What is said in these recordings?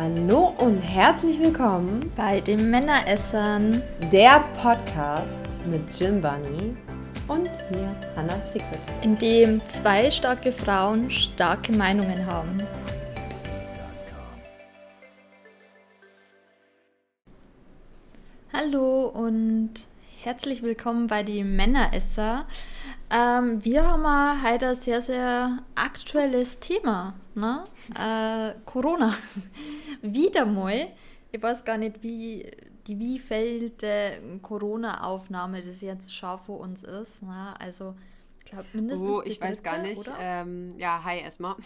Hallo und herzlich willkommen bei den Männeressern, der Podcast mit Jim Bunny und mir, Hannah Secret. In dem zwei starke Frauen starke Meinungen haben. Hallo und herzlich willkommen bei den Männeresser. Ähm, wir haben heute ein sehr, sehr aktuelles Thema. Ne? Äh, Corona. Wieder mal. Ich weiß gar nicht, wie die wievielte Corona-Aufnahme das jetzt schon vor uns ist. Ne? Also, ich glaube mindestens. Oh, ich dritte, weiß gar nicht. Ähm, ja, hi erstmal.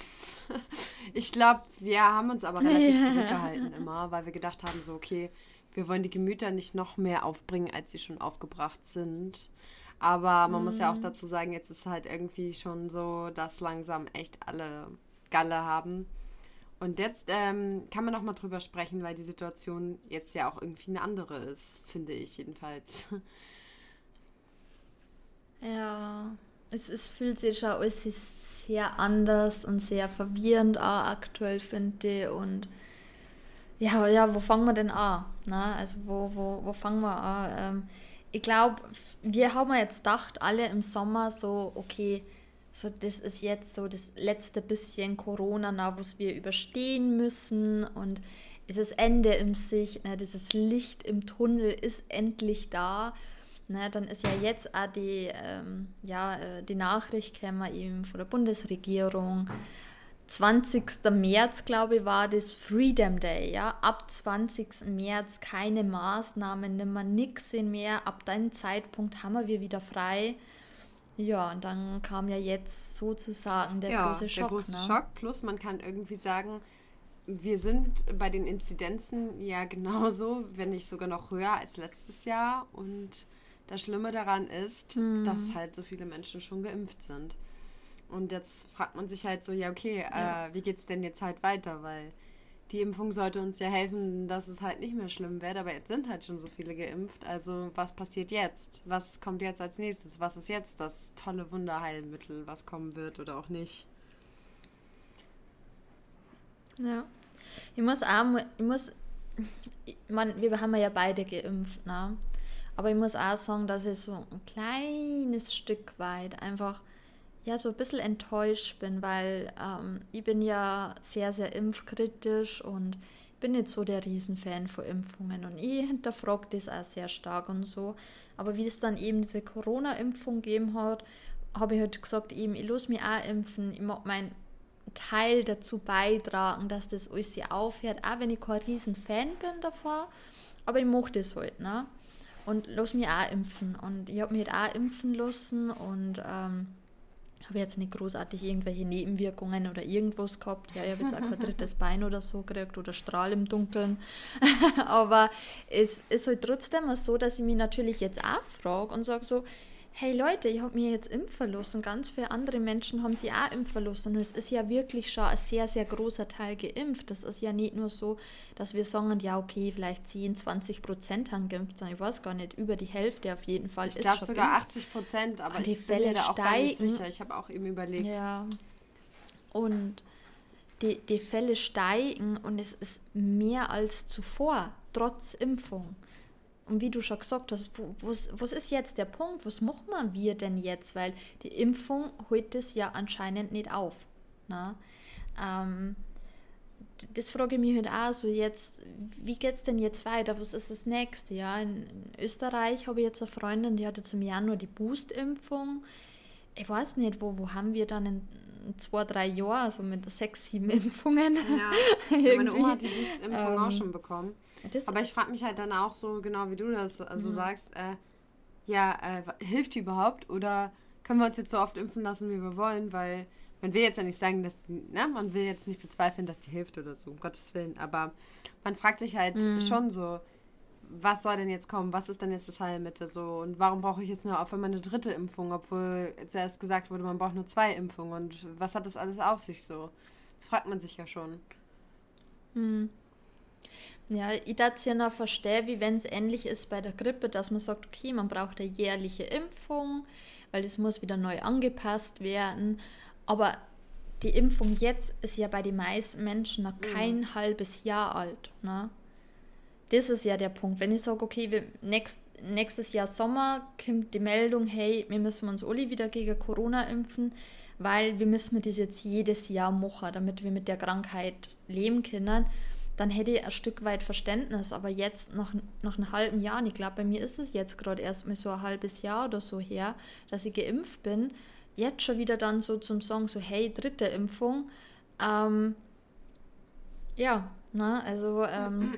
ich glaube, wir haben uns aber relativ zurückgehalten immer, weil wir gedacht haben, so, okay, wir wollen die Gemüter nicht noch mehr aufbringen, als sie schon aufgebracht sind. Aber man mhm. muss ja auch mhm. dazu sagen, jetzt ist halt irgendwie schon so, dass langsam echt alle Galle haben. Und jetzt ähm, kann man noch mal drüber sprechen, weil die Situation jetzt ja auch irgendwie eine andere ist, finde ich jedenfalls. Ja, es, es fühlt sich alles sehr anders und sehr verwirrend auch aktuell, finde ich. Und ja, ja, wo fangen wir denn an? Na, also wo, wo, wo fangen wir an? Ähm, ich glaube, wir haben jetzt gedacht, alle im Sommer so, okay, so das ist jetzt so das letzte bisschen Corona, was wir überstehen müssen und es ist Ende im Sich, ne, dieses Licht im Tunnel ist endlich da. Ne, dann ist ja jetzt auch die, ähm, ja, äh, die Nachricht käme eben von der Bundesregierung. 20. März, glaube ich, war das Freedom Day. Ja? Ab 20. März keine Maßnahmen, nimmer nichts mehr. Ab dem Zeitpunkt haben wir wieder frei. Ja, und dann kam ja jetzt sozusagen der ja, große Schock. Der große ne? Schock, plus man kann irgendwie sagen, wir sind bei den Inzidenzen ja genauso, wenn nicht sogar noch höher als letztes Jahr. Und das Schlimme daran ist, hm. dass halt so viele Menschen schon geimpft sind. Und jetzt fragt man sich halt so, ja, okay, ja. Äh, wie geht's denn jetzt halt weiter? Weil die Impfung sollte uns ja helfen, dass es halt nicht mehr schlimm wird, aber jetzt sind halt schon so viele geimpft. Also was passiert jetzt? Was kommt jetzt als nächstes? Was ist jetzt das tolle Wunderheilmittel, was kommen wird oder auch nicht? Ja. Ich muss auch, ich muss, man, wir haben ja beide geimpft, ne? Aber ich muss auch sagen, dass ich so ein kleines Stück weit einfach ja so ein bisschen enttäuscht bin, weil ähm, ich bin ja sehr, sehr impfkritisch und bin nicht so der Riesenfan von Impfungen und ich hinterfrage das auch sehr stark und so. Aber wie es dann eben diese Corona-Impfung gegeben hat, habe ich halt gesagt, eben, ich lasse mich auch impfen, ich mag meinen Teil dazu beitragen, dass das alles hier aufhört, auch wenn ich kein Riesenfan bin davor, aber ich mache das halt, ne? Und lass mich auch impfen und ich habe mich halt auch impfen lassen und ähm, habe jetzt nicht großartig irgendwelche Nebenwirkungen oder irgendwas gehabt. Ja, ich habe jetzt auch kein drittes Bein oder so gekriegt oder Strahl im Dunkeln. Aber es ist halt trotzdem so, dass ich mich natürlich jetzt auch frage und sage so, hey Leute, ich habe mir jetzt impfen lassen. Ganz viele andere Menschen haben sich auch impfen lassen. Und es ist ja wirklich schon ein sehr, sehr großer Teil geimpft. Das ist ja nicht nur so, dass wir sagen, ja, okay, vielleicht 10, 20 Prozent haben geimpft, sondern ich weiß gar nicht, über die Hälfte auf jeden Fall ich ist glaube sogar geimpft. 80 Prozent, aber und die ich Fälle bin mir da auch gar nicht sicher. Ich habe auch eben überlegt. Ja. Und die, die Fälle steigen und es ist mehr als zuvor, trotz Impfung. Und wie du schon gesagt hast, was, was ist jetzt der Punkt? Was machen wir denn jetzt? Weil die Impfung holt es ja anscheinend nicht auf. Ne? Ähm, das frage ich mich halt auch so jetzt, wie geht es denn jetzt weiter? Was ist das nächste? Ja, in, in Österreich habe ich jetzt eine Freundin, die hat jetzt im Januar die Boost-Impfung. Ich weiß nicht, wo, wo haben wir dann in zwei, drei Jahren, also mit sechs, sieben Impfungen. Ja, meine Oma hat die Boost-Impfung ähm, auch schon bekommen. Aber ich frage mich halt dann auch so, genau wie du das also mhm. sagst, äh, ja, äh, hilft die überhaupt oder können wir uns jetzt so oft impfen lassen, wie wir wollen, weil man will jetzt ja nicht sagen, dass die, ne, man will jetzt nicht bezweifeln, dass die hilft oder so, um Gottes Willen, aber man fragt sich halt mhm. schon so, was soll denn jetzt kommen? Was ist denn jetzt das Heilmittel so? Und warum brauche ich jetzt nur auf einmal eine dritte Impfung, obwohl zuerst gesagt wurde, man braucht nur zwei Impfungen? Und was hat das alles auf sich so? Das fragt man sich ja schon. Mhm. Ja, ich darf es ja noch verstehen, wie wenn es ähnlich ist bei der Grippe, dass man sagt, okay, man braucht eine jährliche Impfung, weil das muss wieder neu angepasst werden. Aber die Impfung jetzt ist ja bei den meisten Menschen noch kein mhm. halbes Jahr alt. Ne? Das ist ja der Punkt. Wenn ich sage, okay, wir, nächst, nächstes Jahr Sommer kommt die Meldung, hey, wir müssen uns alle wieder gegen Corona impfen, weil wir müssen das jetzt jedes Jahr machen, damit wir mit der Krankheit leben können, dann hätte ich ein Stück weit Verständnis. Aber jetzt, nach, nach einem halben Jahr, und ich glaube, bei mir ist es jetzt gerade erst mal so ein halbes Jahr oder so her, dass ich geimpft bin, jetzt schon wieder dann so zum Sagen, so hey, dritte Impfung. Ähm, ja, na, also ähm,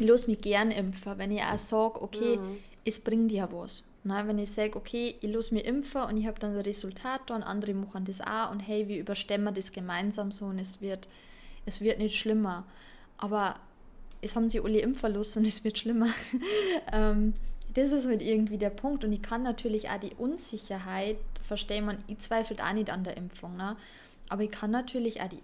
ich lasse mich gern impfen, wenn ich auch sage, okay, mhm. es bringt ja was. Na, wenn ich sage, okay, ich lasse mich impfen und ich habe dann das Resultat und andere machen das auch und hey, wir überstemmen das gemeinsam so und es wird, es wird nicht schlimmer. Aber es haben sie alle impfen lassen und es wird schlimmer. ähm, das ist halt irgendwie der Punkt. Und ich kann natürlich auch die Unsicherheit verstehen. Man, ich zweifle auch nicht an der Impfung, ne? aber ich kann natürlich auch die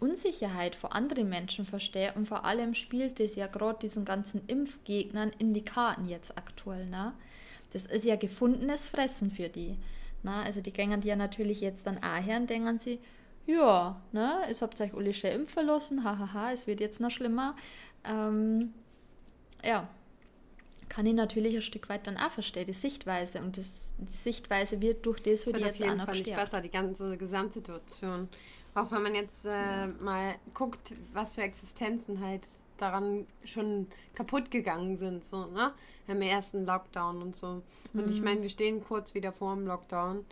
Unsicherheit vor anderen Menschen verstehen. Und vor allem spielt das ja gerade diesen ganzen Impfgegnern in die Karten jetzt aktuell. Ne? Das ist ja gefundenes Fressen für die. Ne? Also die gängen ja natürlich jetzt dann auch her und denken sie, ja, ne, es habt euch alle schön impfen lassen, hahaha, es wird jetzt noch schlimmer. Ähm, ja, kann ich natürlich ein Stück weit dann auch verstehen, die Sichtweise. Und das, die Sichtweise wird durch das, wird jetzt auch noch Fall nicht besser, die ganze Gesamtsituation. Auch wenn man jetzt äh, mal guckt, was für Existenzen halt daran schon kaputt gegangen sind, so, ne? Im ersten Lockdown und so. Und mhm. ich meine, wir stehen kurz wieder vor dem Lockdown.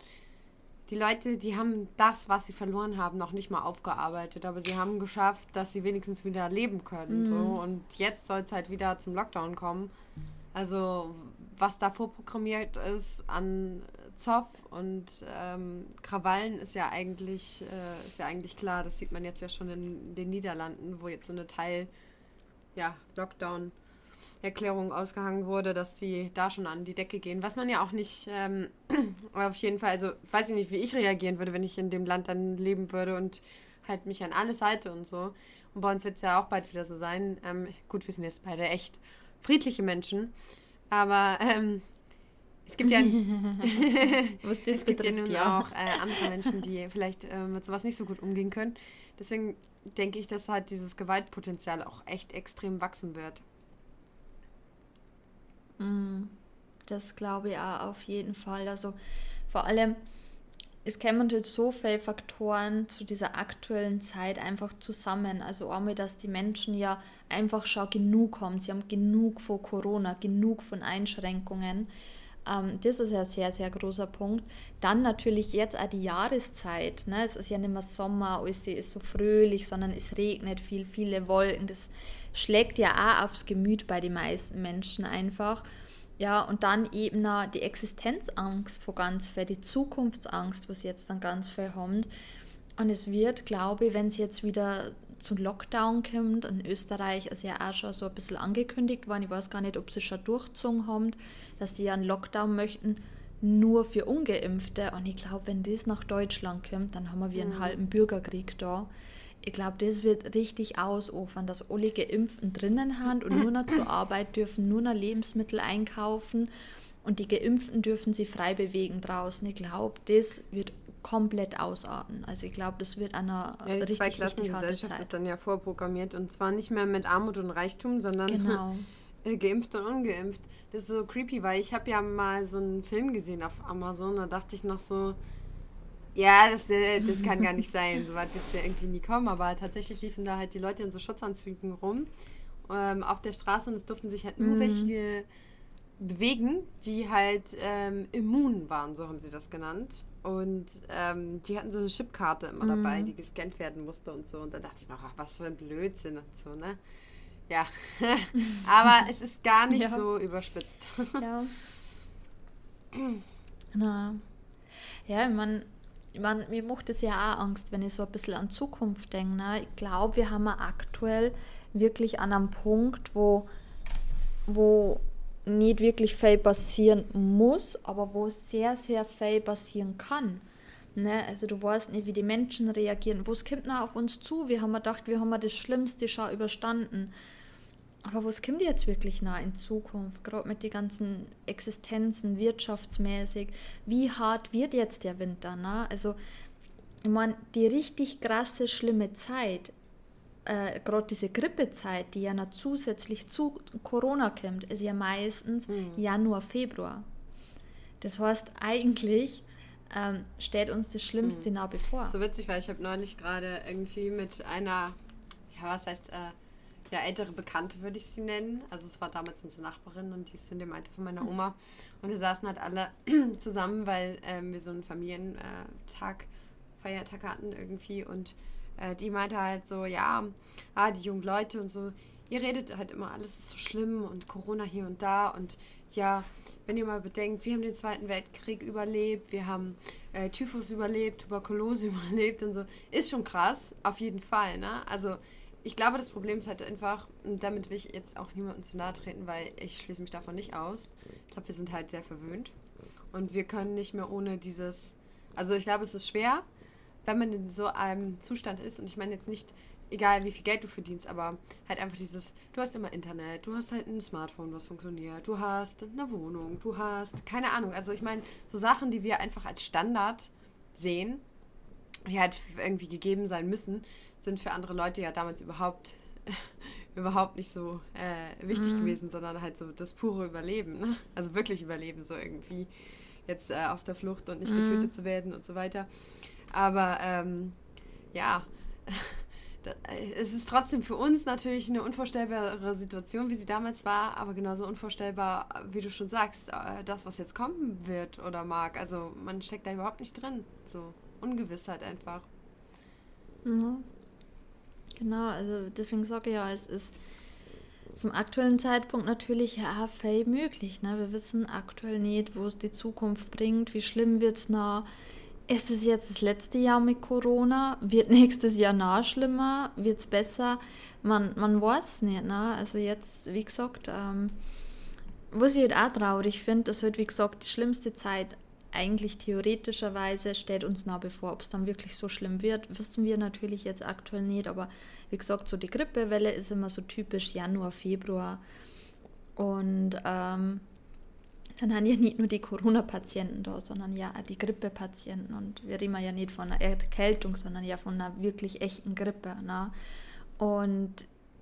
Die Leute, die haben das, was sie verloren haben, noch nicht mal aufgearbeitet, aber sie haben geschafft, dass sie wenigstens wieder leben können. Mhm. So. Und jetzt soll es halt wieder zum Lockdown kommen. Also was da vorprogrammiert ist an Zoff und ähm, Krawallen ist ja eigentlich äh, ist ja eigentlich klar. Das sieht man jetzt ja schon in den Niederlanden, wo jetzt so eine Teil ja, Lockdown Erklärung ausgehangen wurde, dass die da schon an die Decke gehen. Was man ja auch nicht, ähm, auf jeden Fall, also weiß ich nicht, wie ich reagieren würde, wenn ich in dem Land dann leben würde und halt mich an alles halte und so. Und bei uns wird es ja auch bald wieder so sein. Ähm, gut, wir sind jetzt beide echt friedliche Menschen. Aber ähm, es gibt ja, Was das es gibt betrifft, ja nun ja. auch äh, andere Menschen, die vielleicht äh, mit sowas nicht so gut umgehen können. Deswegen denke ich, dass halt dieses Gewaltpotenzial auch echt extrem wachsen wird. Mm, das glaube ich auch auf jeden Fall. Also vor allem, es kommen halt so viele Faktoren zu dieser aktuellen Zeit einfach zusammen. Also einmal, dass die Menschen ja einfach schon genug haben. Sie haben genug von Corona, genug von Einschränkungen. Ähm, das ist ja ein sehr, sehr großer Punkt. Dann natürlich jetzt auch die Jahreszeit. Ne? Es ist ja nicht mehr Sommer, alles ist so fröhlich, sondern es regnet viel, viele Wolken. Das schlägt ja auch aufs Gemüt bei den meisten Menschen einfach. Ja, und dann eben noch die Existenzangst vor ganz viel, die Zukunftsangst, was jetzt dann ganz viel haben. Und es wird, glaube ich, wenn es jetzt wieder zum Lockdown kommt, in Österreich ist ja auch schon so ein bisschen angekündigt worden, ich weiß gar nicht, ob sie schon durchgezogen haben, dass die ja einen Lockdown möchten, nur für Ungeimpfte. Und ich glaube, wenn das nach Deutschland kommt, dann haben wir wie einen mhm. halben Bürgerkrieg da. Ich glaube, das wird richtig ausufern, dass alle Geimpften drinnen haben und nur noch zur Arbeit dürfen, nur noch Lebensmittel einkaufen und die Geimpften dürfen sich frei bewegen draußen. Ich glaube, das wird komplett ausarten. Also ich glaube, das wird einer ja, die richtig, Zweiklassengesellschaft ist dann ja vorprogrammiert und zwar nicht mehr mit Armut und Reichtum, sondern genau. geimpft und ungeimpft. Das ist so creepy, weil ich habe ja mal so einen Film gesehen auf Amazon, da dachte ich noch so, ja, das, äh, das kann gar nicht sein. So weit wird es ja irgendwie nie kommen. Aber tatsächlich liefen da halt die Leute in so Schutzanzügen rum ähm, auf der Straße und es durften sich halt nur mhm. welche bewegen, die halt ähm, immun waren, so haben sie das genannt. Und ähm, die hatten so eine Chipkarte immer mhm. dabei, die gescannt werden musste und so. Und da dachte ich noch, ach, was für ein Blödsinn und so, ne? Ja, aber es ist gar nicht ja. so überspitzt. ja. Na. Ja, ich meine, ich meine, mir macht es ja auch Angst, wenn ich so ein bisschen an Zukunft denke. Ne? Ich glaube, wir haben aktuell wirklich an einem Punkt, wo, wo nicht wirklich viel passieren muss, aber wo sehr, sehr viel passieren kann. Ne? Also du weißt nicht, wie die Menschen reagieren. Wo es kommt noch auf uns zu? Wir haben gedacht, wir haben das Schlimmste schon überstanden. Aber was kommt jetzt wirklich nah in Zukunft, gerade mit den ganzen Existenzen, wirtschaftsmäßig? Wie hart wird jetzt der Winter? Ne? Also ich meine, die richtig krasse, schlimme Zeit, äh, gerade diese Grippezeit, die ja noch zusätzlich zu Corona kommt, ist ja meistens mhm. Januar, Februar. Das heißt, eigentlich ähm, steht uns das Schlimmste mhm. nah bevor. So witzig, weil ich habe neulich gerade irgendwie mit einer, ja, was heißt, äh, ja, ältere Bekannte würde ich sie nennen. Also es war damals unsere Nachbarin und die ist in dem Alter von meiner Oma. Und wir saßen halt alle zusammen, weil ähm, wir so einen Familientag, Feiertag hatten irgendwie. Und äh, die meinte halt so, ja, ah, die jungen Leute und so, ihr redet halt immer, alles ist so schlimm und Corona hier und da. Und ja, wenn ihr mal bedenkt, wir haben den Zweiten Weltkrieg überlebt, wir haben äh, Typhus überlebt, Tuberkulose überlebt und so. Ist schon krass, auf jeden Fall, ne? Also ich glaube, das Problem ist halt einfach, und damit will ich jetzt auch niemandem zu nahe treten, weil ich schließe mich davon nicht aus. Ich glaube, wir sind halt sehr verwöhnt. Und wir können nicht mehr ohne dieses. Also ich glaube, es ist schwer, wenn man in so einem Zustand ist. Und ich meine jetzt nicht, egal wie viel Geld du verdienst, aber halt einfach dieses, du hast immer Internet, du hast halt ein Smartphone, was funktioniert, du hast eine Wohnung, du hast, keine Ahnung. Also ich meine, so Sachen, die wir einfach als Standard sehen, die halt irgendwie gegeben sein müssen, sind für andere Leute ja damals überhaupt, überhaupt nicht so äh, wichtig mhm. gewesen, sondern halt so das pure Überleben. Ne? Also wirklich Überleben, so irgendwie jetzt äh, auf der Flucht und nicht mhm. getötet zu werden und so weiter. Aber ähm, ja, äh, es ist trotzdem für uns natürlich eine unvorstellbare Situation, wie sie damals war, aber genauso unvorstellbar, wie du schon sagst, äh, das, was jetzt kommen wird oder mag. Also man steckt da überhaupt nicht drin. So Ungewissheit einfach. Mhm. Genau, also deswegen sage ich ja, es ist zum aktuellen Zeitpunkt natürlich ja viel möglich. Ne? Wir wissen aktuell nicht, wo es die Zukunft bringt, wie schlimm wird es noch. Ist es jetzt das letzte Jahr mit Corona? Wird nächstes Jahr noch schlimmer? Wird es besser? Man, man weiß nicht. Ne? Also jetzt, wie gesagt, ähm, was ich halt auch traurig finde, das wird, wie gesagt, die schlimmste Zeit eigentlich theoretischerweise steht uns nah bevor. Ob es dann wirklich so schlimm wird, wissen wir natürlich jetzt aktuell nicht. Aber wie gesagt, so die Grippewelle ist immer so typisch Januar, Februar. Und ähm, dann haben ja nicht nur die Corona-Patienten da, sondern ja auch die Grippe-Patienten. Und wir reden ja nicht von einer Erkältung, sondern ja von einer wirklich echten Grippe. Ne? Und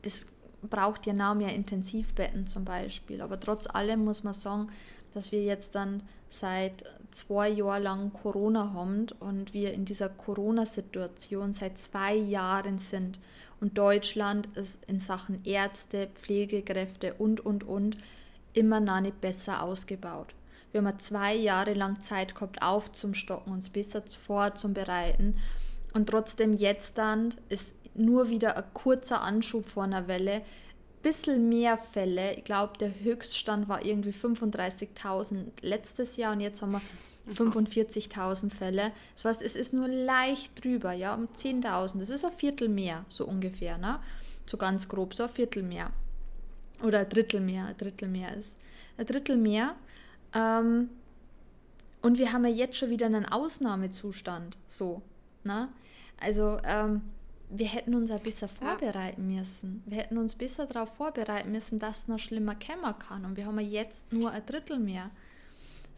das braucht ja noch mehr Intensivbetten zum Beispiel. Aber trotz allem muss man sagen, dass wir jetzt dann seit zwei Jahren lang Corona haben und wir in dieser Corona-Situation seit zwei Jahren sind. Und Deutschland ist in Sachen Ärzte, Pflegekräfte und, und, und immer noch nicht besser ausgebaut. Wir haben zwei Jahre lang Zeit gehabt, aufzustocken, uns besser vorzubereiten. Und trotzdem jetzt dann ist nur wieder ein kurzer Anschub vor einer Welle, bisschen mehr Fälle. Ich glaube, der Höchststand war irgendwie 35.000 letztes Jahr und jetzt haben wir 45.000 Fälle. Das heißt, es ist nur leicht drüber, ja, um 10.000. Das ist ein Viertel mehr, so ungefähr, ne? So ganz grob, so ein Viertel mehr. Oder ein Drittel mehr, ein Drittel mehr ist. Ein Drittel mehr. Ähm, und wir haben ja jetzt schon wieder einen Ausnahmezustand, so, ne? Also, ähm, wir hätten uns ein bisschen vorbereiten ja. müssen. Wir hätten uns besser darauf vorbereiten müssen, dass es noch schlimmer kommen kann. Und wir haben jetzt nur ein Drittel mehr.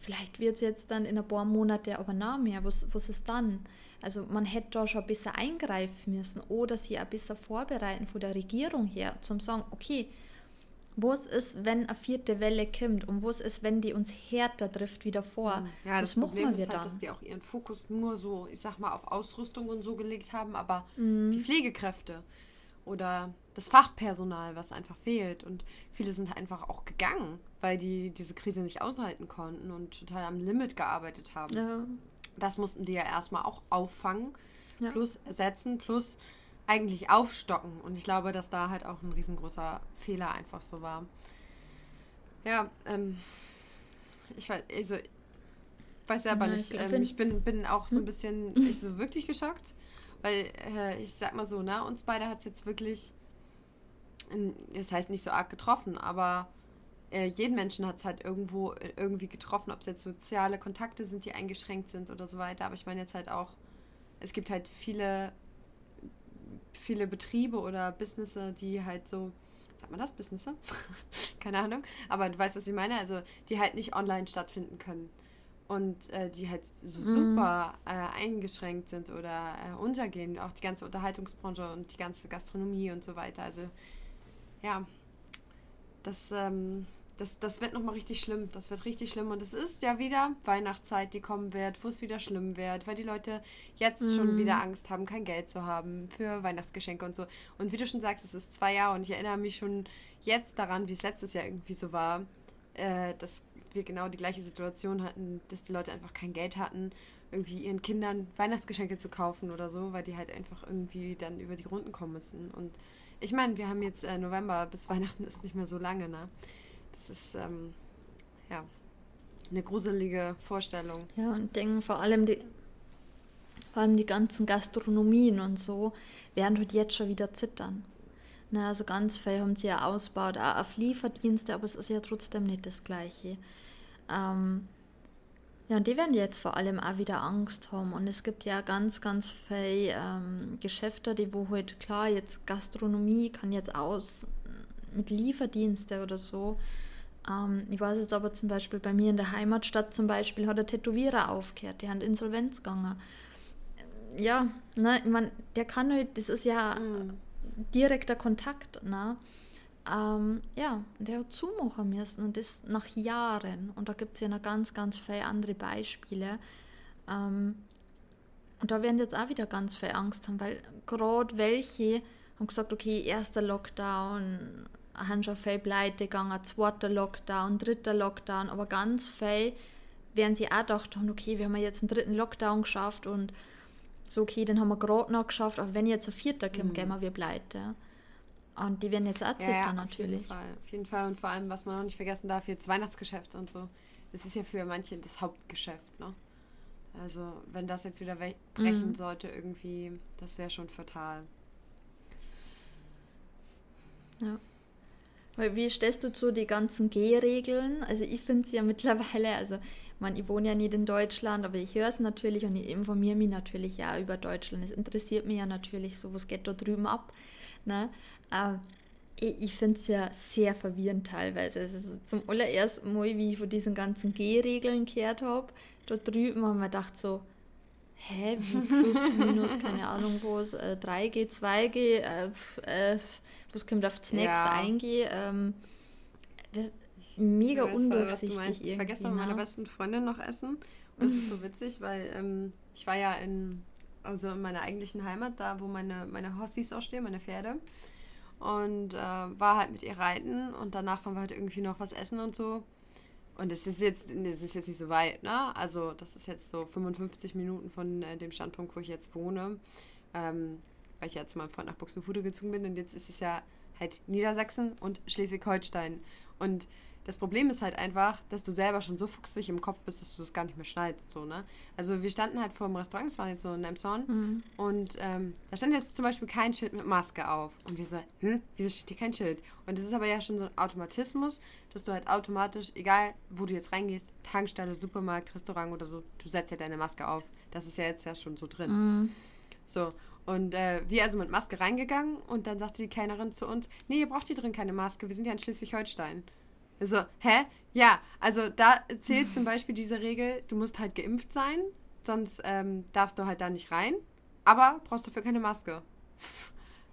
Vielleicht wird es jetzt dann in ein paar Monaten aber noch mehr. Was, was ist dann? Also man hätte da schon ein bisschen eingreifen müssen oder sie ein bisschen vorbereiten von der Regierung her, zum sagen, okay, was ist, wenn eine vierte Welle kommt und was ist, wenn die uns härter trifft wieder vor? Hm. Ja, das, das Problem ist halt, dann. dass die auch ihren Fokus nur so, ich sag mal, auf Ausrüstung und so gelegt haben, aber mhm. die Pflegekräfte oder das Fachpersonal, was einfach fehlt und viele sind einfach auch gegangen, weil die diese Krise nicht aushalten konnten und total am Limit gearbeitet haben. Ja. Das mussten die ja erstmal auch auffangen, ja. plus ersetzen, plus eigentlich aufstocken. Und ich glaube, dass da halt auch ein riesengroßer Fehler einfach so war. Ja, ähm, ich weiß, also, weiß selber ja, nicht. Ähm, ich bin, bin auch so ein hm? bisschen nicht so wirklich geschockt, weil äh, ich sag mal so, ne, uns beide hat es jetzt wirklich, das heißt nicht so arg getroffen, aber äh, jeden Menschen hat es halt irgendwo äh, irgendwie getroffen, ob es jetzt soziale Kontakte sind, die eingeschränkt sind oder so weiter. Aber ich meine jetzt halt auch, es gibt halt viele viele Betriebe oder Businesses, die halt so, sagt man das, Businesses? Keine Ahnung, aber du weißt, was ich meine, also die halt nicht online stattfinden können. und äh, die halt so mhm. super äh, eingeschränkt sind oder äh, untergehen, auch die ganze Unterhaltungsbranche und die ganze Gastronomie und so weiter. Also ja, das, ähm, das, das wird nochmal richtig schlimm. Das wird richtig schlimm. Und es ist ja wieder Weihnachtszeit, die kommen wird, wo es wieder schlimm wird, weil die Leute jetzt mhm. schon wieder Angst haben, kein Geld zu haben für Weihnachtsgeschenke und so. Und wie du schon sagst, es ist zwei Jahre und ich erinnere mich schon jetzt daran, wie es letztes Jahr irgendwie so war, äh, dass wir genau die gleiche Situation hatten, dass die Leute einfach kein Geld hatten, irgendwie ihren Kindern Weihnachtsgeschenke zu kaufen oder so, weil die halt einfach irgendwie dann über die Runden kommen müssen. Und ich meine, wir haben jetzt äh, November, bis Weihnachten ist nicht mehr so lange, ne? Das ist, ähm, ja, eine gruselige Vorstellung. Ja, und denken vor allem die, vor allem die ganzen Gastronomien und so werden halt jetzt schon wieder zittern. Na, also ganz viel haben sie ja ausgebaut, auch auf Lieferdienste, aber es ist ja trotzdem nicht das Gleiche. Ähm, ja, und die werden jetzt vor allem auch wieder Angst haben. Und es gibt ja ganz, ganz viele ähm, Geschäfte, die wo halt klar, jetzt Gastronomie kann jetzt aus mit Lieferdienste oder so. Ähm, ich weiß jetzt aber zum Beispiel bei mir in der Heimatstadt zum Beispiel hat der Tätowierer aufgehört, die haben Insolvenz gegangen. Ja, ne, ich meine, der kann halt, das ist ja mhm. direkter Kontakt, ne? ähm, ja, der hat zumachen müssen und das nach Jahren. Und da gibt es ja noch ganz, ganz viele andere Beispiele. Ähm, und da werden jetzt auch wieder ganz viel Angst haben, weil gerade welche haben gesagt, okay, erster Lockdown, haben schon viel pleite gegangen, zweiter Lockdown, dritter Lockdown, aber ganz viel werden sie auch gedacht haben, okay, wir haben jetzt einen dritten Lockdown geschafft und so, okay, den haben wir gerade noch geschafft, aber wenn jetzt ein vierter kommt, mhm. gehen wir pleite. Und die werden jetzt erzählt ja, ja, natürlich. Auf jeden, Fall, auf jeden Fall. Und vor allem, was man auch nicht vergessen darf, jetzt Weihnachtsgeschäft und so. Das ist ja für manche das Hauptgeschäft, ne? Also, wenn das jetzt wieder brechen mhm. sollte, irgendwie, das wäre schon fatal. Ja. Wie stellst du zu die ganzen G-Regeln? Also ich finde es ja mittlerweile, also man, ich wohne ja nicht in Deutschland, aber ich höre es natürlich und ich informiere mich natürlich ja über Deutschland. Es interessiert mich ja natürlich so, was geht da drüben ab. Ne? Äh, ich, ich finde es ja sehr verwirrend teilweise. Also zum allerersten Mal, wie ich von diesen ganzen G-Regeln gehört habe, da drüben haben wir gedacht so, hä, wie plus, minus, keine Ahnung, wo es äh, 3G, 2G, äh, äh, was kommt auf das nächste ja. 1G. Ähm, das ist mega ich undurchsichtig. Ich war gestern mit meiner ne? besten Freundin noch essen und es ist so witzig, weil ähm, ich war ja in, also in meiner eigentlichen Heimat, da wo meine, meine Hossis auch stehen, meine Pferde und äh, war halt mit ihr reiten und danach waren wir halt irgendwie noch was essen und so. Und es ist jetzt, es ist jetzt nicht so weit, ne? Also das ist jetzt so 55 Minuten von äh, dem Standpunkt, wo ich jetzt wohne. Ähm, weil ich ja zu meinem Freund nach Buxtehude gezogen bin und jetzt ist es ja halt Niedersachsen und Schleswig-Holstein. Und das Problem ist halt einfach, dass du selber schon so fuchsig im Kopf bist, dass du das gar nicht mehr schneidest. So, ne? Also wir standen halt vor dem Restaurant, das war jetzt so in Emson, mhm. und ähm, da stand jetzt zum Beispiel kein Schild mit Maske auf. Und wir so, hm, wieso steht hier kein Schild? Und das ist aber ja schon so ein Automatismus, dass du halt automatisch, egal wo du jetzt reingehst, Tankstelle, Supermarkt, Restaurant oder so, du setzt ja deine Maske auf. Das ist ja jetzt ja schon so drin. Mhm. So, und äh, wir also mit Maske reingegangen und dann sagte die Kellnerin zu uns, nee, ihr braucht hier drin keine Maske, wir sind ja in Schleswig-Holstein. So, hä? Ja, also da zählt zum Beispiel diese Regel, du musst halt geimpft sein, sonst ähm, darfst du halt da nicht rein, aber brauchst dafür keine Maske.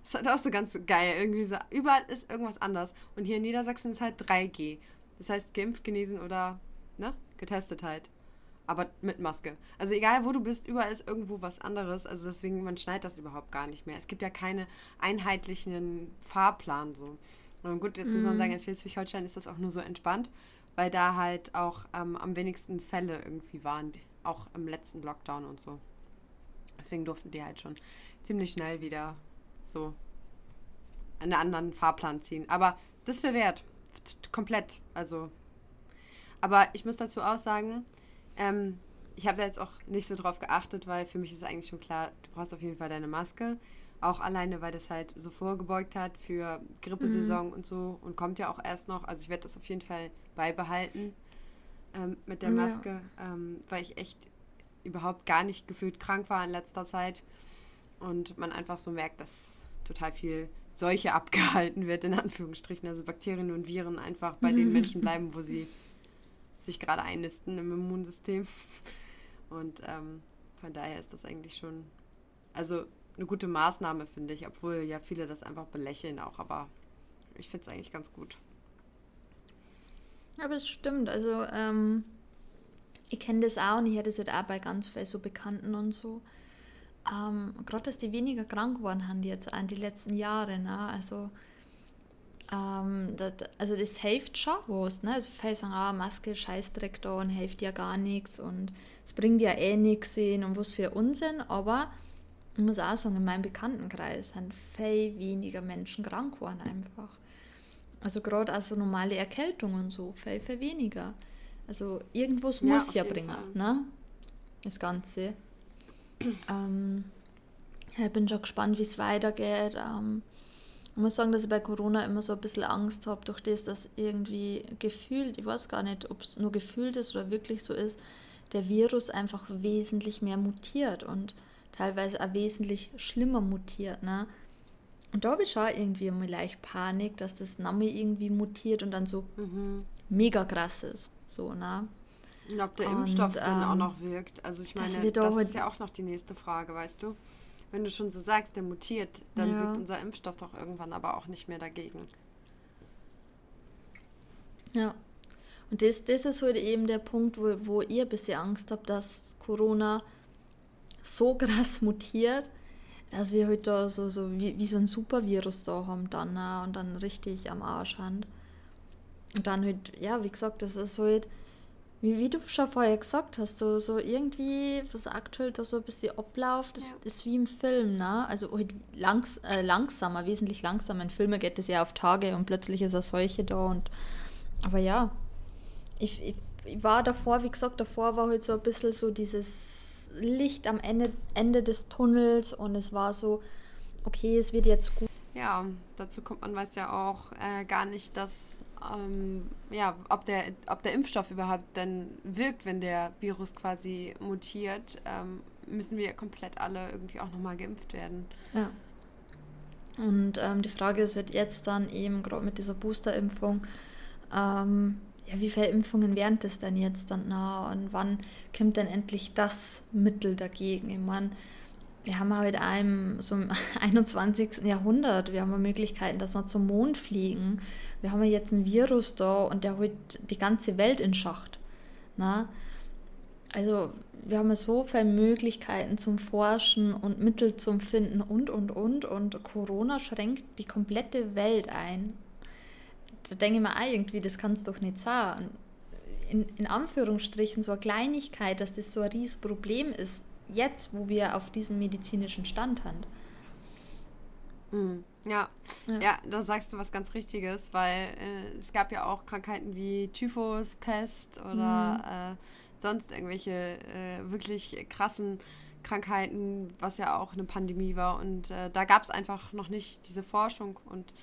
Das ist halt auch so ganz geil. Irgendwie so, überall ist irgendwas anders. Und hier in Niedersachsen ist halt 3G. Das heißt geimpft, genesen oder ne, getestet halt. Aber mit Maske. Also egal wo du bist, überall ist irgendwo was anderes. Also deswegen, man schneidet das überhaupt gar nicht mehr. Es gibt ja keine einheitlichen Fahrplan so. Und gut, jetzt muss man sagen, mhm. in Schleswig-Holstein ist das auch nur so entspannt, weil da halt auch ähm, am wenigsten Fälle irgendwie waren, auch im letzten Lockdown und so. Deswegen durften die halt schon ziemlich schnell wieder so einen anderen Fahrplan ziehen. Aber das wäre wert. Komplett. Also. Aber ich muss dazu auch sagen, ähm, ich habe da jetzt auch nicht so drauf geachtet, weil für mich ist eigentlich schon klar, du brauchst auf jeden Fall deine Maske. Auch alleine, weil das halt so vorgebeugt hat für Grippesaison mhm. und so und kommt ja auch erst noch. Also ich werde das auf jeden Fall beibehalten ähm, mit der Maske, ja. ähm, weil ich echt überhaupt gar nicht gefühlt krank war in letzter Zeit und man einfach so merkt, dass total viel Seuche abgehalten wird, in Anführungsstrichen. Also Bakterien und Viren einfach bei den Menschen bleiben, wo sie sich gerade einnisten im Immunsystem. Und ähm, von daher ist das eigentlich schon, also eine gute Maßnahme, finde ich, obwohl ja viele das einfach belächeln auch, aber ich finde es eigentlich ganz gut. Aber es stimmt, also ähm, ich kenne das auch und ich hätte es halt auch bei ganz vielen so Bekannten und so. Ähm, Gerade, dass die weniger krank geworden haben jetzt an die letzten Jahre, ne? also ähm, das, also das hilft schon was, ne? Also viele sagen, ah, Maske, Scheißdreck da und hilft ja gar nichts und es bringt ja eh nichts hin und was für Unsinn, aber ich muss auch sagen, in meinem Bekanntenkreis sind viel weniger Menschen krank geworden einfach. Also gerade also normale Erkältung und so, viel, viel weniger. Also irgendwas ja, muss ja bringen, Fall. ne? Das Ganze. ähm, ich bin schon gespannt, wie es weitergeht. Ähm, ich muss sagen, dass ich bei Corona immer so ein bisschen Angst habe, durch das, dass irgendwie gefühlt, ich weiß gar nicht, ob es nur gefühlt ist oder wirklich so ist, der Virus einfach wesentlich mehr mutiert und teilweise auch wesentlich schlimmer mutiert. Ne? Und da habe ich schon irgendwie immer leicht Panik, dass das Name irgendwie mutiert und dann so mhm. mega krass ist. So, ne? Und ob der und, Impfstoff ähm, dann auch noch wirkt. Also ich meine, das, das ist ja auch noch die nächste Frage, weißt du? wenn du schon so sagst, der mutiert, dann ja. wirkt unser Impfstoff doch irgendwann aber auch nicht mehr dagegen. Ja. Und das, das ist halt eben der Punkt, wo, wo ihr ein bisschen Angst habt, dass Corona so krass mutiert, dass wir halt da so, so wie, wie so ein Supervirus da haben dann ne? und dann richtig am Arsch haben. Und dann halt, ja, wie gesagt, das ist halt wie, wie du schon vorher gesagt hast, so, so irgendwie, was aktuell da so ein bisschen abläuft, das ja. ist wie im Film, ne? Also halt langs, äh, langsamer, wesentlich langsamer. In Filmen geht es ja auf Tage und plötzlich ist eine Seuche da und aber ja, ich, ich, ich war davor, wie gesagt, davor war halt so ein bisschen so dieses Licht am Ende, Ende des Tunnels und es war so, okay, es wird jetzt gut. Ja, dazu kommt man weiß ja auch äh, gar nicht, dass ähm, ja, ob der, ob der Impfstoff überhaupt dann wirkt, wenn der Virus quasi mutiert, ähm, müssen wir komplett alle irgendwie auch nochmal geimpft werden. Ja. Und ähm, die Frage ist halt jetzt dann eben gerade mit dieser Boosterimpfung, ähm, ja, wie viele Impfungen wären das denn jetzt dann nah und wann kommt denn endlich das Mittel dagegen? Ich meine, wir haben halt einem so im 21. Jahrhundert, wir haben Möglichkeiten, dass wir zum Mond fliegen. Wir haben jetzt ein Virus da und der holt die ganze Welt in Schacht. Na? Also wir haben so viele Möglichkeiten zum Forschen und Mittel zum Finden und, und, und. Und Corona schränkt die komplette Welt ein. Da denke ich mir auch irgendwie, das kann es doch nicht sein. In, in Anführungsstrichen so eine Kleinigkeit, dass das so ein riesiges Problem ist, jetzt, wo wir auf diesen medizinischen Stand haben. Mhm. Ja. ja, ja, da sagst du was ganz Richtiges, weil äh, es gab ja auch Krankheiten wie Typhus, Pest oder mhm. äh, sonst irgendwelche äh, wirklich krassen Krankheiten, was ja auch eine Pandemie war. Und äh, da gab es einfach noch nicht diese Forschung und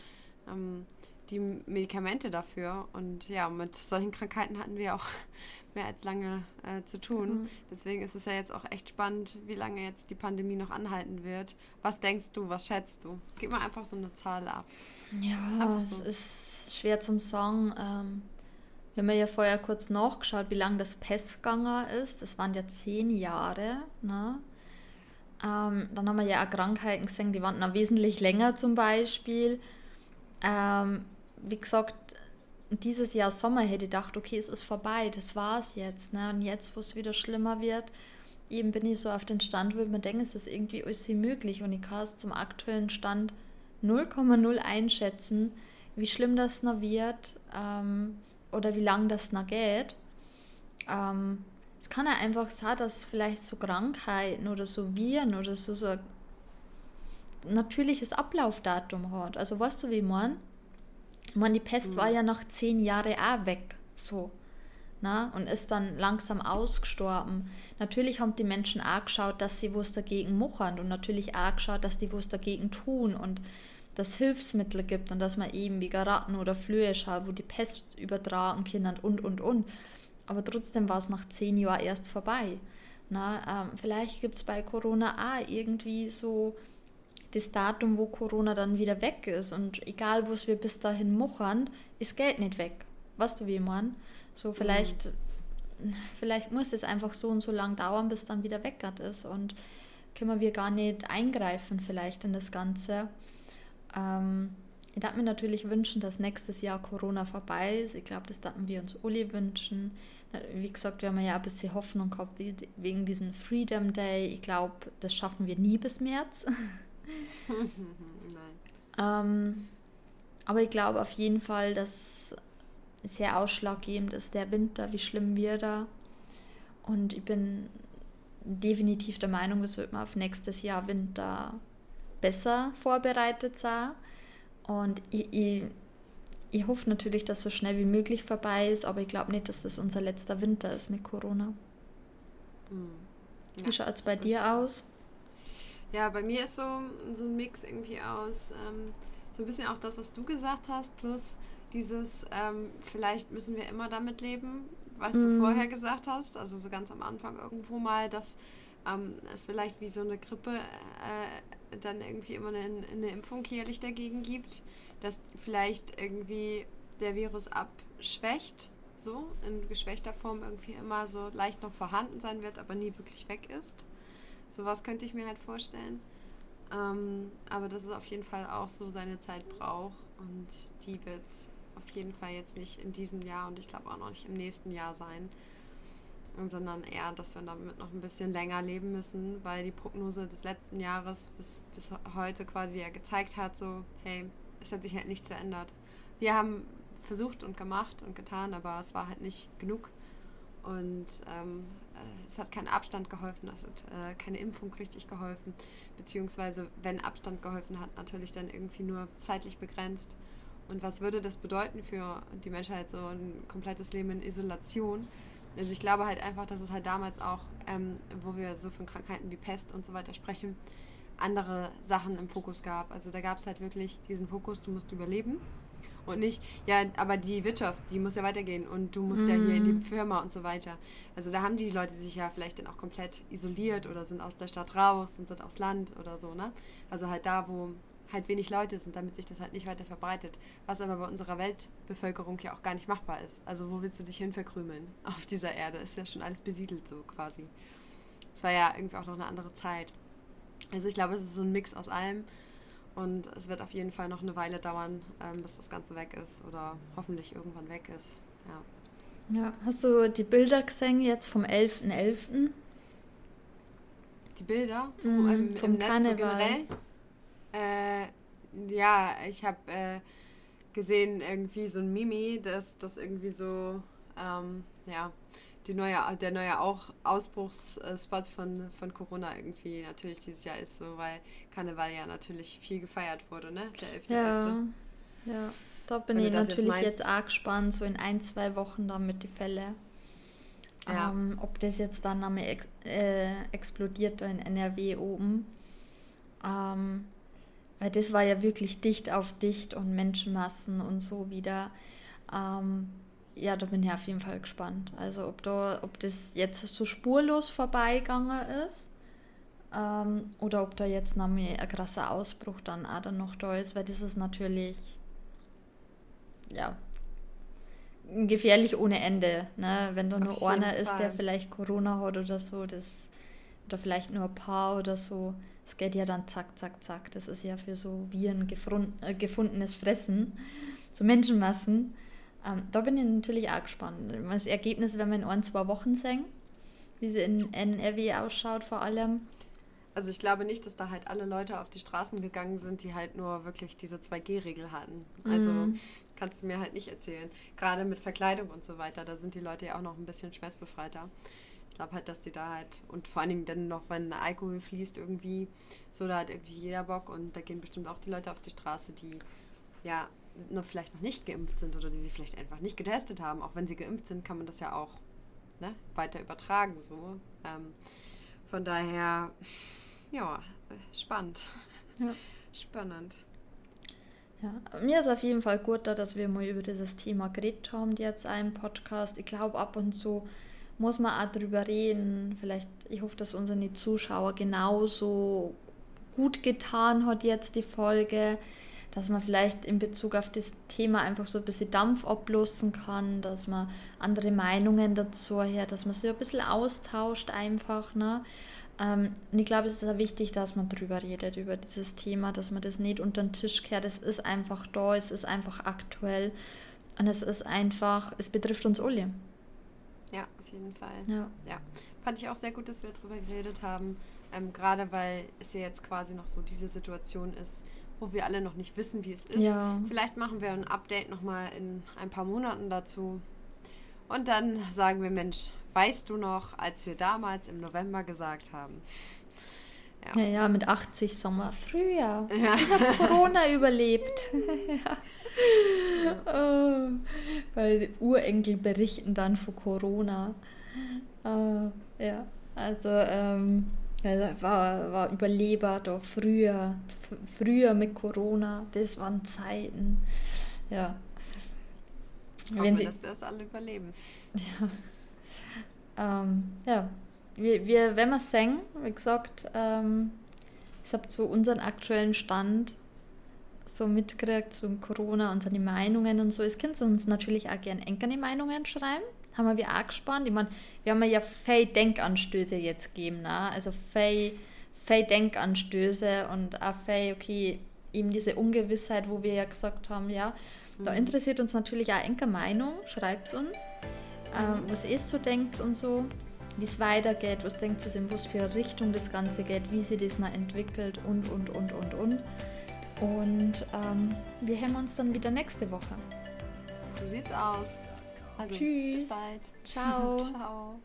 ähm, die Medikamente dafür. Und ja, mit solchen Krankheiten hatten wir auch mehr als lange äh, zu tun. Mhm. Deswegen ist es ja jetzt auch echt spannend, wie lange jetzt die Pandemie noch anhalten wird. Was denkst du, was schätzt du? Gib mal einfach so eine Zahl ab. Ja, so. es ist schwer zum sagen. Ähm, wir haben ja vorher kurz nachgeschaut, wie lange das Pestganger ist. Das waren ja zehn Jahre. Ne? Ähm, dann haben wir ja auch Krankheiten gesehen, die waren noch wesentlich länger zum Beispiel. Ähm, wie gesagt, dieses Jahr Sommer hätte ich gedacht, okay, es ist vorbei, das war's jetzt. Ne? Und jetzt, wo es wieder schlimmer wird, eben bin ich so auf den Stand, wo ich mir denke, es ist irgendwie alles möglich. Und ich kann es zum aktuellen Stand 0,0 einschätzen, wie schlimm das noch wird ähm, oder wie lang das noch geht. Ähm, es kann ja einfach sein, dass vielleicht so Krankheiten oder so Viren oder so, so ein natürliches Ablaufdatum hat. Also weißt du, wie man? Ich meine, die Pest mhm. war ja nach zehn Jahren auch weg, so. Na, und ist dann langsam ausgestorben. Natürlich haben die Menschen auch geschaut, dass sie was dagegen machen und natürlich auch geschaut, dass die was dagegen tun und dass Hilfsmittel gibt und dass man eben wie Ratten oder Flöhe schaut, wo die Pest übertragen können und, und, und. Aber trotzdem war es nach zehn Jahren erst vorbei. Na, ähm, vielleicht gibt es bei Corona auch irgendwie so das Datum, wo Corona dann wieder weg ist. Und egal, was wir bis dahin machen, ist Geld nicht weg. Weißt du, wie man? So, vielleicht mhm. vielleicht muss es einfach so und so lang dauern, bis dann wieder weckert ist und können wir gar nicht eingreifen vielleicht in das Ganze. Ähm, ich darf mir natürlich wünschen, dass nächstes Jahr Corona vorbei ist. Ich glaube, das dachten wir uns alle wünschen. Wie gesagt, wir haben ja ein bisschen Hoffnung gehabt wegen diesem Freedom Day. Ich glaube, das schaffen wir nie bis März. Nein. Ähm, aber ich glaube auf jeden Fall, dass sehr ausschlaggebend ist der Winter, wie schlimm wir da. Und ich bin definitiv der Meinung, wir sollten auf nächstes Jahr Winter besser vorbereitet sein. Und ich, ich, ich hoffe natürlich, dass so schnell wie möglich vorbei ist, aber ich glaube nicht, dass das unser letzter Winter ist mit Corona. Hm. Ja. Wie schaut es bei dir aus? Ja, bei mir ist so, so ein Mix irgendwie aus. Ähm, so ein bisschen auch das, was du gesagt hast, plus dieses, ähm, vielleicht müssen wir immer damit leben, was mhm. du vorher gesagt hast, also so ganz am Anfang irgendwo mal, dass ähm, es vielleicht wie so eine Grippe äh, dann irgendwie immer eine, eine Impfung jährlich dagegen gibt, dass vielleicht irgendwie der Virus abschwächt, so in geschwächter Form irgendwie immer so leicht noch vorhanden sein wird, aber nie wirklich weg ist. Sowas könnte ich mir halt vorstellen. Ähm, aber dass es auf jeden Fall auch so seine Zeit braucht und die wird auf jeden Fall jetzt nicht in diesem Jahr und ich glaube auch noch nicht im nächsten Jahr sein, sondern eher, dass wir damit noch ein bisschen länger leben müssen, weil die Prognose des letzten Jahres bis, bis heute quasi ja gezeigt hat, so, hey, es hat sich halt nichts verändert. Wir haben versucht und gemacht und getan, aber es war halt nicht genug. Und ähm, äh, es hat keinen Abstand geholfen, es hat äh, keine Impfung richtig geholfen, beziehungsweise wenn Abstand geholfen hat, natürlich dann irgendwie nur zeitlich begrenzt. Und was würde das bedeuten für die Menschheit, so ein komplettes Leben in Isolation? Also ich glaube halt einfach, dass es halt damals auch, ähm, wo wir so von Krankheiten wie Pest und so weiter sprechen, andere Sachen im Fokus gab. Also da gab es halt wirklich diesen Fokus, du musst überleben und nicht, ja, aber die Wirtschaft, die muss ja weitergehen und du musst mm. ja hier in die mhm. Firma und so weiter. Also da haben die Leute sich ja vielleicht dann auch komplett isoliert oder sind aus der Stadt raus und sind aufs Land oder so, ne? Also halt da, wo halt wenig Leute sind, damit sich das halt nicht weiter verbreitet. Was aber bei unserer Weltbevölkerung ja auch gar nicht machbar ist. Also wo willst du dich hin verkrümeln auf dieser Erde? Ist ja schon alles besiedelt so quasi. Es war ja irgendwie auch noch eine andere Zeit. Also ich glaube, es ist so ein Mix aus allem. Und es wird auf jeden Fall noch eine Weile dauern, ähm, bis das Ganze weg ist oder hoffentlich irgendwann weg ist. Ja. Ja, hast du die Bilder gesehen jetzt vom 11.11.? .11.? Die Bilder vom, mm, ähm, vom Karneval. So äh, ja, ich habe äh, gesehen irgendwie so ein Mimi, das das irgendwie so ähm, ja die neue, der neue auch Ausbruchsspot von, von Corona irgendwie natürlich dieses Jahr ist, so weil Karneval ja natürlich viel gefeiert wurde, ne? Der 11. Ja, 11. ja. da bin Wenn ich natürlich jetzt, jetzt arg gespannt, so in ein, zwei Wochen dann mit die Fälle. Ja. Ähm, ob das jetzt dann einmal ex äh, explodiert in NRW oben. Ähm, weil das war ja wirklich dicht auf dicht und Menschenmassen und so wieder. Ähm, ja, da bin ich auf jeden Fall gespannt. Also ob da, ob das jetzt so spurlos vorbeigegangen ist ähm, oder ob da jetzt noch ein krasser Ausbruch dann auch dann noch da ist, weil das ist natürlich ja gefährlich ohne Ende. Ne? Wenn da nur einer ist, der vielleicht Corona hat oder so, das oder vielleicht nur ein paar oder so, es geht ja dann zack, zack, zack. Das ist ja für so Viren gefund, äh, gefundenes Fressen, so Menschenmassen. Ähm, da bin ich natürlich auch gespannt. Das Ergebnis werden wir in ein, zwei Wochen sehen, wie sie in NRW ausschaut vor allem. Also ich glaube nicht, dass da halt alle Leute auf die Straßen gegangen sind, die halt nur wirklich diese 2G-Regel hatten. Also mm. kannst du mir halt nicht erzählen. Gerade mit Verkleidung und so weiter, da sind die Leute ja auch noch ein bisschen schmerzbefreiter. Ich glaube halt, dass sie da halt, und vor allen Dingen dann noch, wenn Alkohol fließt irgendwie, so da hat irgendwie jeder Bock und da gehen bestimmt auch die Leute auf die Straße, die ja noch vielleicht noch nicht geimpft sind oder die sich vielleicht einfach nicht getestet haben. Auch wenn sie geimpft sind, kann man das ja auch ne, weiter übertragen. So. Ähm, von daher, ja, spannend. Ja. Spannend. Ja, mir ist auf jeden Fall gut, dass wir mal über dieses Thema geredet haben, jetzt einen Podcast. Ich glaube, ab und zu muss man auch drüber reden. Vielleicht, ich hoffe, dass unsere Zuschauer genauso gut getan hat jetzt die Folge dass man vielleicht in Bezug auf das Thema einfach so ein bisschen Dampf ablosen kann, dass man andere Meinungen dazu hört, dass man sich ein bisschen austauscht einfach. Ne? Ähm, und ich glaube, es ist auch wichtig, dass man drüber redet, über dieses Thema, dass man das nicht unter den Tisch kehrt. Es ist einfach da, es ist einfach aktuell und es ist einfach, es betrifft uns alle. Ja, auf jeden Fall. Ja. ja. Fand ich auch sehr gut, dass wir darüber geredet haben. Ähm, Gerade weil es ja jetzt quasi noch so diese Situation ist, wo wir alle noch nicht wissen, wie es ist. Ja. Vielleicht machen wir ein Update nochmal in ein paar Monaten dazu. Und dann sagen wir, Mensch, weißt du noch, als wir damals im November gesagt haben? Ja, ja, ja mit 80 Sommer. Früher. Ja. Ich habe Corona überlebt. ja. Oh, weil Urenkel berichten dann von Corona. Oh, ja, also ähm, war, war Überleber da früher, früher mit Corona, das waren Zeiten. Ja. Hoffen Wenn sie, dass wir das alle überleben. Ja. Ähm, ja. Wir, wir, wenn wir singen, wie gesagt, ähm, ich habe zu unserem aktuellen Stand so mitgekriegt zu Corona und seine Meinungen und so. Es könnt uns natürlich auch gerne enkerne Meinungen schreiben. Haben wir auch gespannt. Ich meine, wir haben ja viele Denkanstöße jetzt gegeben. Ne? Also viele, viele Denkanstöße und auch viele, okay, eben diese Ungewissheit, wo wir ja gesagt haben, ja, mhm. da interessiert uns natürlich auch enker Meinung. Schreibt uns, ähm, was ihr so denkt und so wie es weitergeht, was denkt ihr, in was für Richtung das Ganze geht, wie sich das noch entwickelt und, und, und, und, und. Und ähm, wir hören uns dann wieder nächste Woche. So sieht's aus. Also, Tschüss. Bis bald. Ciao. Ciao.